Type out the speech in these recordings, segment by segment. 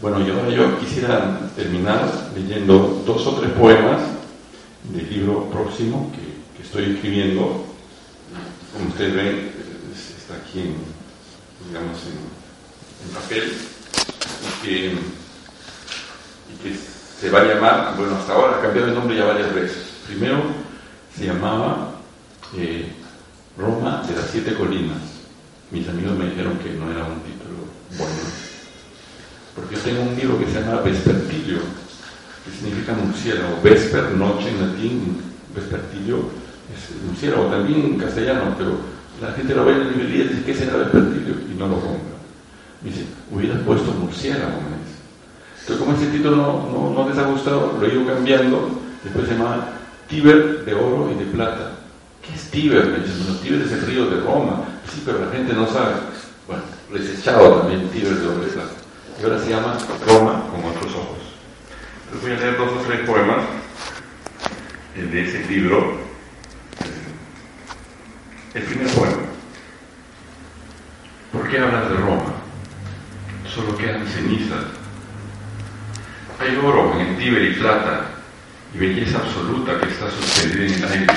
Bueno, y ahora yo quisiera terminar leyendo dos o tres poemas del libro próximo que, estoy escribiendo. Como ustedes ven, está aquí en, digamos, en, papel y que, y que se va a llamar, bueno, hasta ahora ha cambiado el nombre ya varias veces. Primero se llamaba eh, Roma de las Siete Colinas. Mis amigos me dijeron que no era un título bueno porque yo tengo un libro que se llama Vespertilio, que significa murciélago, vesper, noche en latín, vespertilio es murciélago, también en castellano, pero la gente lo ve en la y dice, ¿qué será vespertilio? Y no lo compra. Me dice, hubieras puesto murciélago, me dice. Entonces, como ese título no, no, no les ha gustado, lo he ido cambiando, después se llama Tíber de oro y de plata. ¿Qué es Tíber? Me dicen, bueno, Tíber es el río de Roma. Sí, pero la gente no sabe. Bueno, les he echado también Tíber de oro y de plata y ahora se llama Roma con otros ojos. Entonces voy a leer dos o tres poemas de ese libro. El primer poema. ¿Por qué hablas de Roma? Solo quedan cenizas. Hay oro en el Tíber y plata y belleza absoluta que está suspendida en el aire,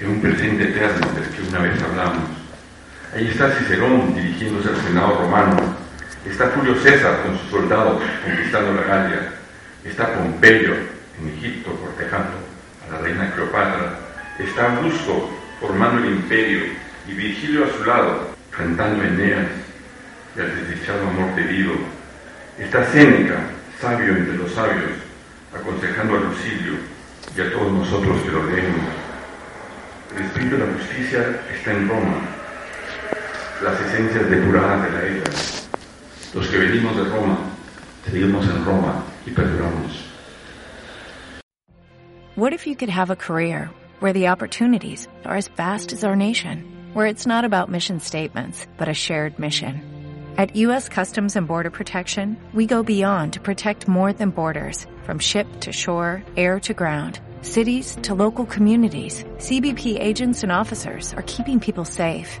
en un presente eterno del que una vez hablamos. Ahí está Cicerón dirigiéndose al Senado romano Está Julio César con sus soldados conquistando la Galia. Está Pompeyo en Egipto cortejando a la reina Cleopatra. Está Augusto formando el imperio y Virgilio a su lado cantando Eneas y al desdichado amor debido. Está Séneca, sabio entre los sabios, aconsejando a Lucilio y a todos nosotros que lo leemos. El espíritu de la justicia está en Roma, las esencias depuradas de la era Los que venimos de Roma, en Roma y perduramos. What if you could have a career where the opportunities are as vast as our nation, where it's not about mission statements, but a shared mission? At U.S. Customs and Border Protection, we go beyond to protect more than borders, from ship to shore, air to ground, cities to local communities. CBP agents and officers are keeping people safe.